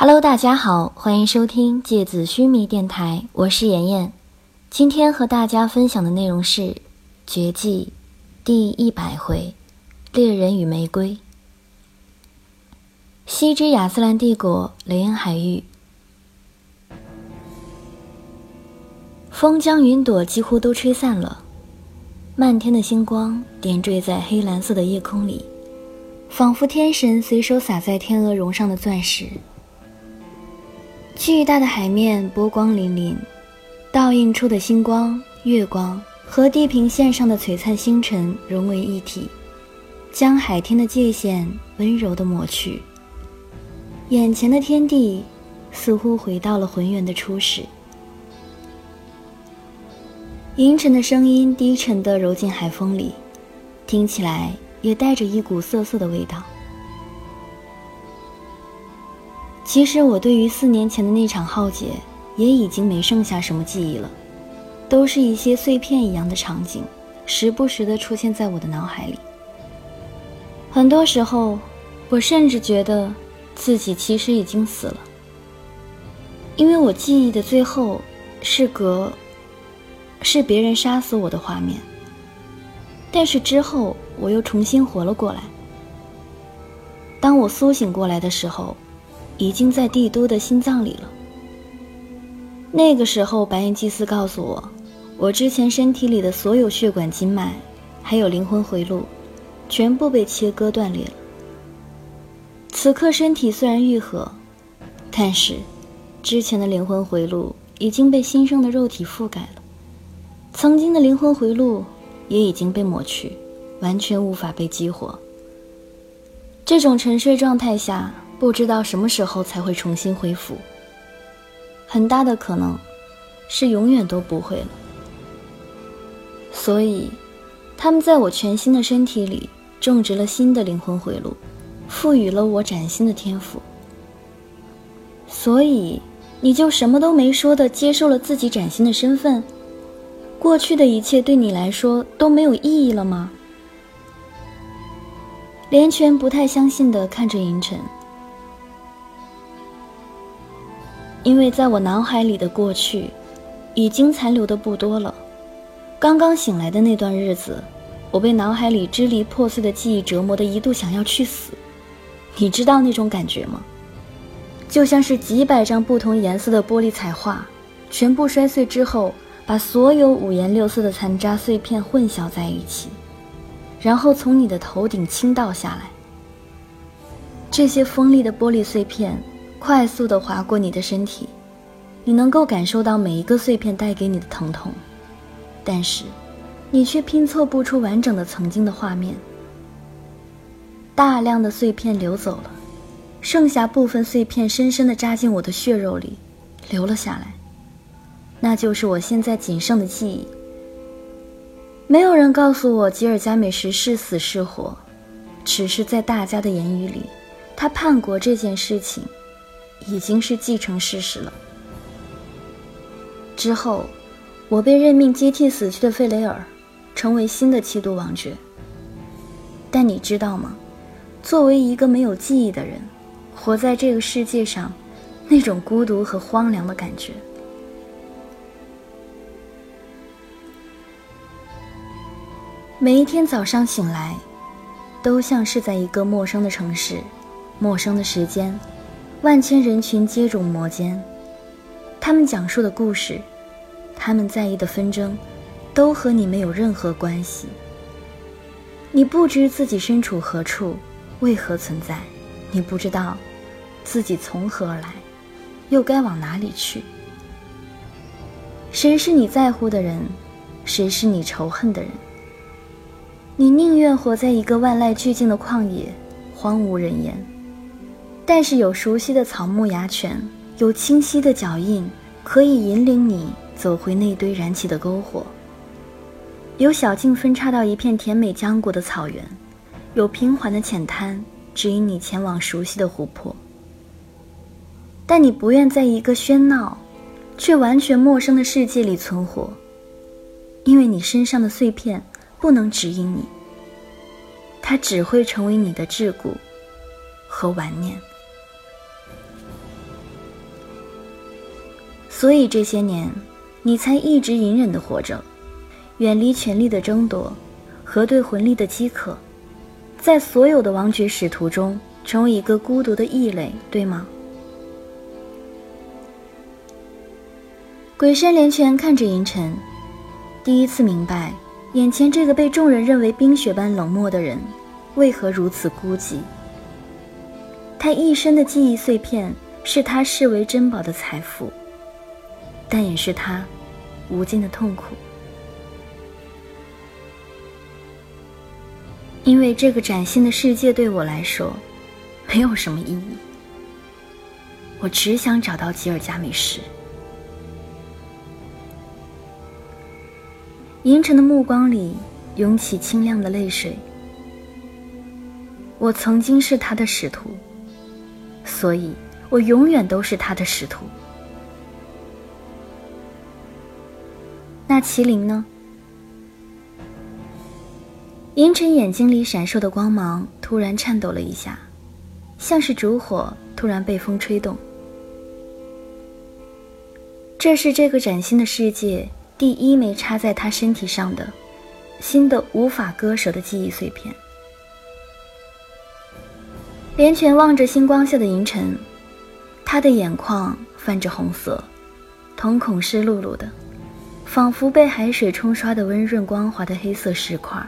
Hello，大家好，欢迎收听芥子须弥电台，我是妍妍。今天和大家分享的内容是《绝技》第一百回《猎人与玫瑰》。西之亚斯兰帝国雷恩海域，风将云朵几乎都吹散了，漫天的星光点缀在黑蓝色的夜空里，仿佛天神随手洒在天鹅绒上的钻石。巨大的海面波光粼粼，倒映出的星光、月光和地平线上的璀璨星辰融为一体，将海天的界限温柔地抹去。眼前的天地似乎回到了浑圆的初始。银尘的声音低沉地揉进海风里，听起来也带着一股涩涩的味道。其实我对于四年前的那场浩劫也已经没剩下什么记忆了，都是一些碎片一样的场景，时不时的出现在我的脑海里。很多时候，我甚至觉得自己其实已经死了，因为我记忆的最后是隔，是别人杀死我的画面。但是之后我又重新活了过来。当我苏醒过来的时候。已经在帝都的心脏里了。那个时候，白银祭司告诉我，我之前身体里的所有血管、经脉，还有灵魂回路，全部被切割断裂了。此刻身体虽然愈合，但是之前的灵魂回路已经被新生的肉体覆盖了，曾经的灵魂回路也已经被抹去，完全无法被激活。这种沉睡状态下。不知道什么时候才会重新恢复，很大的可能是永远都不会了。所以，他们在我全新的身体里种植了新的灵魂回路，赋予了我崭新的天赋。所以，你就什么都没说的接受了自己崭新的身份，过去的一切对你来说都没有意义了吗？连泉不太相信的看着银尘。因为在我脑海里的过去，已经残留的不多了。刚刚醒来的那段日子，我被脑海里支离破碎的记忆折磨的，一度想要去死。你知道那种感觉吗？就像是几百张不同颜色的玻璃彩画，全部摔碎之后，把所有五颜六色的残渣碎片混淆在一起，然后从你的头顶倾倒下来。这些锋利的玻璃碎片。快速地划过你的身体，你能够感受到每一个碎片带给你的疼痛，但是，你却拼凑不出完整的曾经的画面。大量的碎片流走了，剩下部分碎片深深地扎进我的血肉里，留了下来。那就是我现在仅剩的记忆。没有人告诉我吉尔加美什是死是活，只是在大家的言语里，他叛国这件事情。已经是既成事实了。之后，我被任命接替死去的费雷尔，成为新的七度王爵。但你知道吗？作为一个没有记忆的人，活在这个世界上，那种孤独和荒凉的感觉。每一天早上醒来，都像是在一个陌生的城市，陌生的时间。万千人群接踵摩肩，他们讲述的故事，他们在意的纷争，都和你没有任何关系。你不知自己身处何处，为何存在，你不知道自己从何而来，又该往哪里去。谁是你在乎的人，谁是你仇恨的人？你宁愿活在一个万籁俱静的旷野，荒无人烟。但是有熟悉的草木崖泉，有清晰的脚印，可以引领你走回那堆燃起的篝火。有小径分叉到一片甜美浆果的草原，有平缓的浅滩指引你前往熟悉的湖泊。但你不愿在一个喧闹，却完全陌生的世界里存活，因为你身上的碎片不能指引你，它只会成为你的桎梏和顽念。所以这些年，你才一直隐忍的活着，远离权力的争夺和对魂力的饥渴，在所有的王爵使徒中，成为一个孤独的异类，对吗？鬼山连泉看着银尘，第一次明白，眼前这个被众人认为冰雪般冷漠的人，为何如此孤寂。他一生的记忆碎片，是他视为珍宝的财富，但也是他无尽的痛苦。因为这个崭新的世界对我来说，没有什么意义。我只想找到吉尔加美什。银尘的目光里涌起清亮的泪水。我曾经是他的使徒，所以我永远都是他的使徒。那麒麟呢？银尘眼睛里闪烁的光芒突然颤抖了一下，像是烛火突然被风吹动。这是这个崭新的世界。第一枚插在他身体上的新的无法割舍的记忆碎片。连泉望着星光下的银尘，他的眼眶泛着红色，瞳孔湿漉漉的，仿佛被海水冲刷的温润光滑的黑色石块。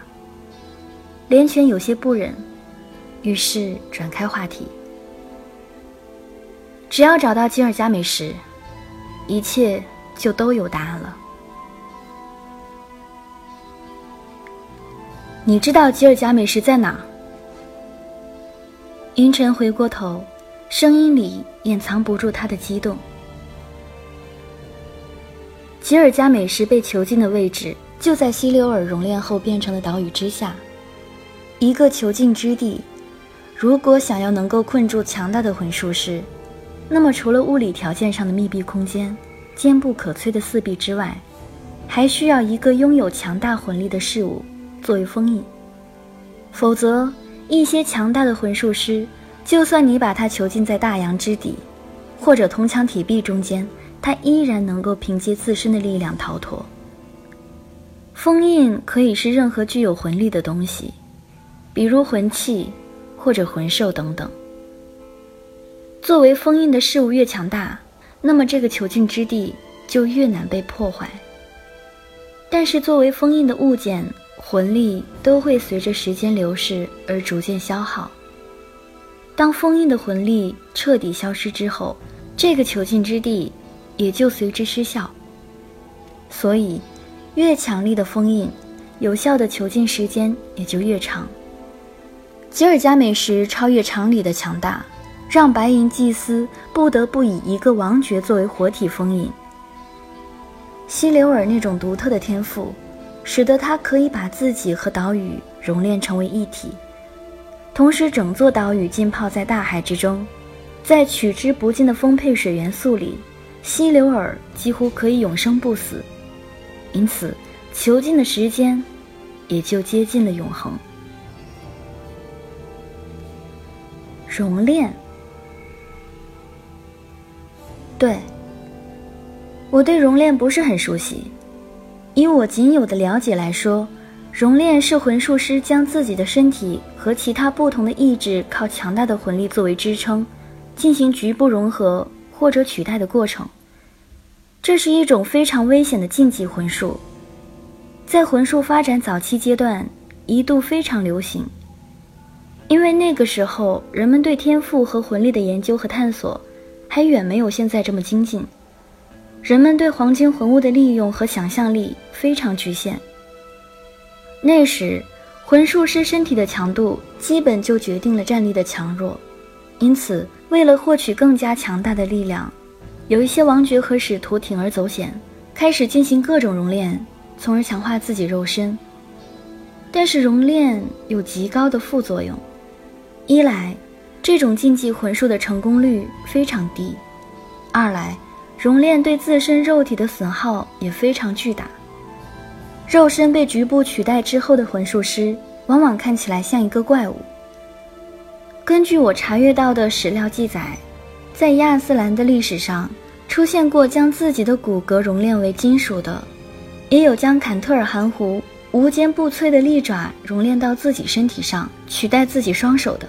连泉有些不忍，于是转开话题：“只要找到吉尔加美什，一切就都有答案了。”你知道吉尔加美什在哪？银尘回过头，声音里掩藏不住他的激动。吉尔加美什被囚禁的位置就在希留尔熔炼后变成的岛屿之下，一个囚禁之地。如果想要能够困住强大的魂术师，那么除了物理条件上的密闭空间、坚不可摧的四壁之外，还需要一个拥有强大魂力的事物。作为封印，否则一些强大的魂术师，就算你把他囚禁在大洋之底，或者铜墙铁壁中间，他依然能够凭借自身的力量逃脱。封印可以是任何具有魂力的东西，比如魂器或者魂兽等等。作为封印的事物越强大，那么这个囚禁之地就越难被破坏。但是作为封印的物件，魂力都会随着时间流逝而逐渐消耗。当封印的魂力彻底消失之后，这个囚禁之地也就随之失效。所以，越强力的封印，有效的囚禁时间也就越长。吉尔加美什超越常理的强大，让白银祭司不得不以一个王爵作为活体封印。希留尔那种独特的天赋。使得他可以把自己和岛屿熔炼成为一体，同时整座岛屿浸泡在大海之中，在取之不尽的丰沛水元素里，希留尔几乎可以永生不死，因此囚禁的时间也就接近了永恒。熔炼，对，我对熔炼不是很熟悉。以我仅有的了解来说，熔炼是魂术师将自己的身体和其他不同的意志靠强大的魂力作为支撑，进行局部融合或者取代的过程。这是一种非常危险的禁忌魂术，在魂术发展早期阶段一度非常流行，因为那个时候人们对天赋和魂力的研究和探索还远没有现在这么精进。人们对黄金魂物的利用和想象力非常局限。那时，魂术师身体的强度基本就决定了战力的强弱，因此，为了获取更加强大的力量，有一些王爵和使徒铤而走险，开始进行各种熔炼，从而强化自己肉身。但是，熔炼有极高的副作用：一来，这种禁忌魂术的成功率非常低；二来，熔炼对自身肉体的损耗也非常巨大。肉身被局部取代之后的魂术师，往往看起来像一个怪物。根据我查阅到的史料记载，在亚斯兰的历史上，出现过将自己的骨骼熔炼为金属的，也有将坎特尔寒狐、无坚不摧的利爪熔炼到自己身体上取代自己双手的，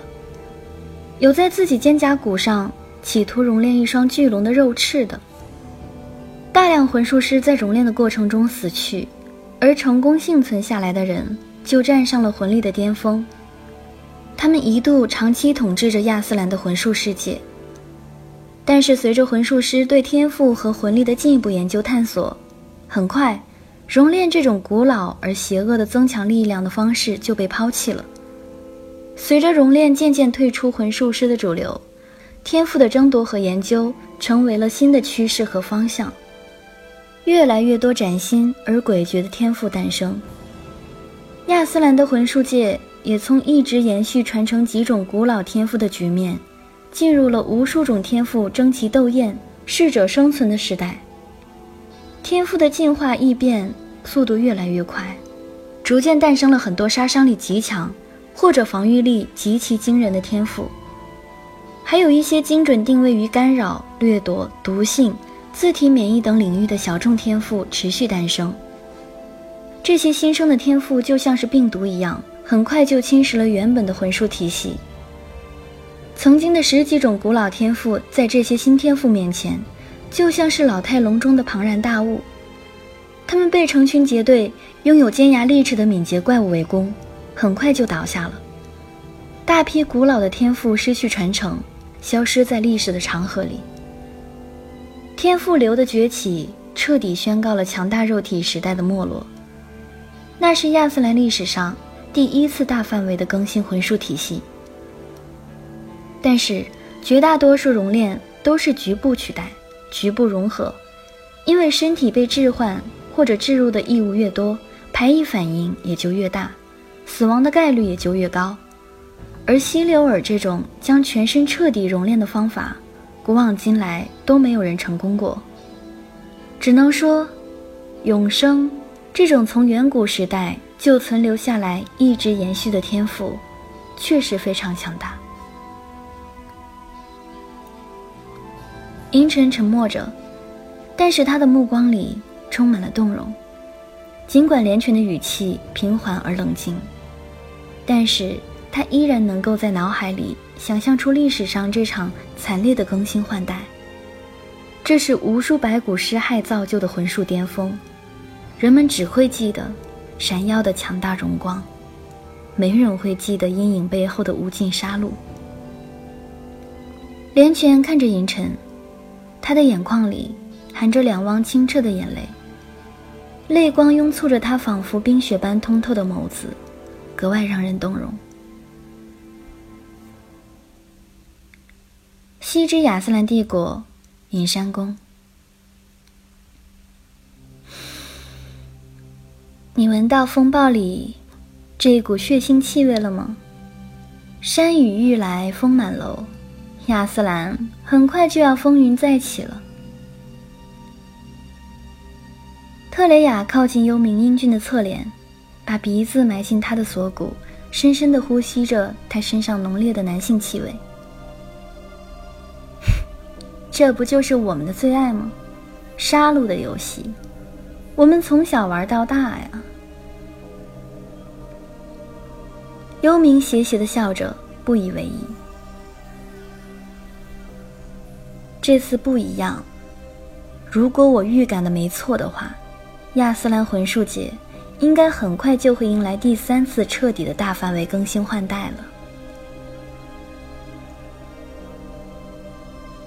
有在自己肩胛骨上企图熔炼一双巨龙的肉翅的。大量魂术师在熔炼的过程中死去，而成功幸存下来的人就站上了魂力的巅峰。他们一度长期统治着亚斯兰的魂术世界。但是随着魂术师对天赋和魂力的进一步研究探索，很快，熔炼这种古老而邪恶的增强力量的方式就被抛弃了。随着熔炼渐渐退出魂术师的主流，天赋的争夺和研究成为了新的趋势和方向。越来越多崭新而诡谲的天赋诞生。亚斯兰的魂术界也从一直延续传承几种古老天赋的局面，进入了无数种天赋争奇斗艳、适者生存的时代。天赋的进化异变速度越来越快，逐渐诞生了很多杀伤力极强或者防御力极其惊人的天赋，还有一些精准定位于干扰、掠夺、毒性。自体免疫等领域的小众天赋持续诞生。这些新生的天赋就像是病毒一样，很快就侵蚀了原本的魂术体系。曾经的十几种古老天赋，在这些新天赋面前，就像是老态龙钟的庞然大物。他们被成群结队、拥有尖牙利齿的敏捷怪物围攻，很快就倒下了。大批古老的天赋失去传承，消失在历史的长河里。天赋流的崛起彻底宣告了强大肉体时代的没落。那是亚斯兰历史上第一次大范围的更新魂术体系。但是绝大多数熔炼都是局部取代、局部融合，因为身体被置换或者置入的异物越多，排异反应也就越大，死亡的概率也就越高。而希留尔这种将全身彻底熔炼的方法。古往今来都没有人成功过，只能说，永生这种从远古时代就存留下来、一直延续的天赋，确实非常强大。银尘沉默着，但是他的目光里充满了动容。尽管连泉的语气平缓而冷静，但是他依然能够在脑海里。想象出历史上这场惨烈的更新换代，这是无数白骨尸骸造就的魂术巅峰，人们只会记得闪耀的强大荣光，没人会记得阴影背后的无尽杀戮。连泉看着银尘，他的眼眶里含着两汪清澈的眼泪，泪光拥簇着他仿佛冰雪般通透的眸子，格外让人动容。西之亚斯兰帝国，隐山宫。你闻到风暴里这一股血腥气味了吗？山雨欲来风满楼，亚斯兰很快就要风云再起了。特雷雅靠近幽冥英俊的侧脸，把鼻子埋进他的锁骨，深深的呼吸着他身上浓烈的男性气味。这不就是我们的最爱吗？杀戮的游戏，我们从小玩到大呀。幽冥邪邪的笑着，不以为意。这次不一样。如果我预感的没错的话，亚斯兰魂术界应该很快就会迎来第三次彻底的大范围更新换代了。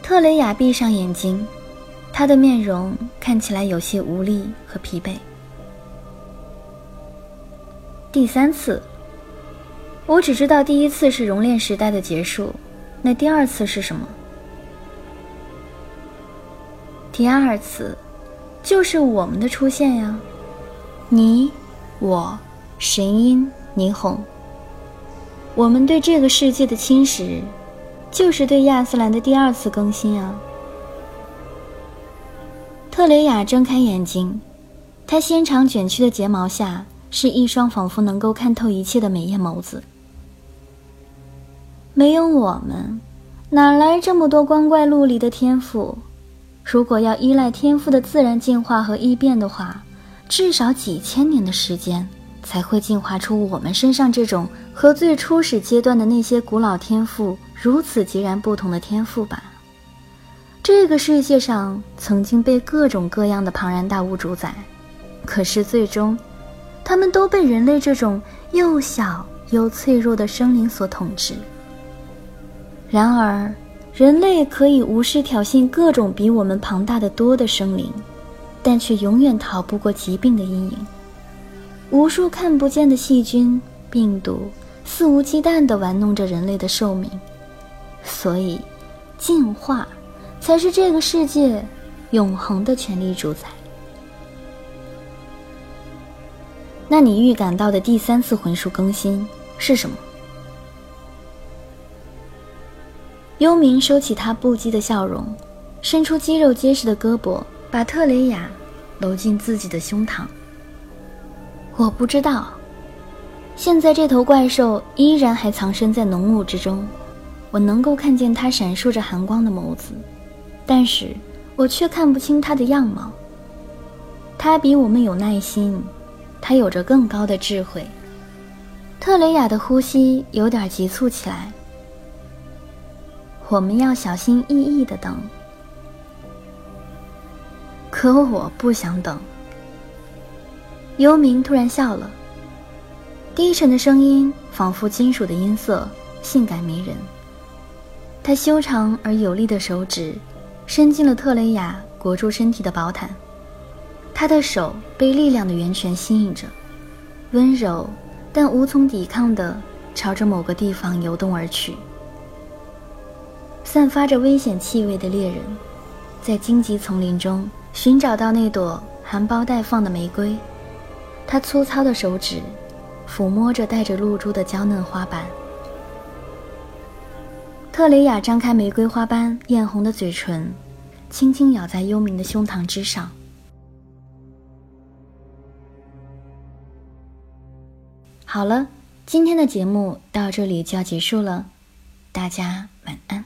特雷雅闭上眼睛，她的面容看起来有些无力和疲惫。第三次，我只知道第一次是熔炼时代的结束，那第二次是什么？第二次，就是我们的出现呀！你、我、神鹰、霓虹，我们对这个世界的侵蚀。就是对亚斯兰的第二次更新啊！特雷雅睁开眼睛，她纤长卷曲的睫毛下是一双仿佛能够看透一切的美艳眸子。没有我们，哪来这么多光怪陆离的天赋？如果要依赖天赋的自然进化和异变的话，至少几千年的时间才会进化出我们身上这种和最初始阶段的那些古老天赋如此截然不同的天赋吧。这个世界上曾经被各种各样的庞然大物主宰，可是最终，他们都被人类这种又小又脆弱的生灵所统治。然而，人类可以无视挑衅各种比我们庞大的多的生灵，但却永远逃不过疾病的阴影。无数看不见的细菌、病毒肆无忌惮地玩弄着人类的寿命，所以，进化才是这个世界永恒的权力主宰。那你预感到的第三次魂术更新是什么？幽冥收起他不羁的笑容，伸出肌肉结实的胳膊，把特雷雅搂进自己的胸膛。我不知道，现在这头怪兽依然还藏身在浓雾之中，我能够看见它闪烁着寒光的眸子，但是我却看不清它的样貌。它比我们有耐心，它有着更高的智慧。特雷雅的呼吸有点急促起来。我们要小心翼翼的等，可我不想等。幽冥突然笑了，低沉的声音仿佛金属的音色，性感迷人。他修长而有力的手指伸进了特雷雅裹住身体的宝毯，他的手被力量的源泉吸引着，温柔但无从抵抗的朝着某个地方游动而去。散发着危险气味的猎人，在荆棘丛林中寻找到那朵含苞待放的玫瑰。他粗糙的手指抚摸着带着露珠的娇嫩花瓣。特雷雅张开玫瑰花般艳红的嘴唇，轻轻咬在幽冥的胸膛之上。好了，今天的节目到这里就要结束了，大家晚安。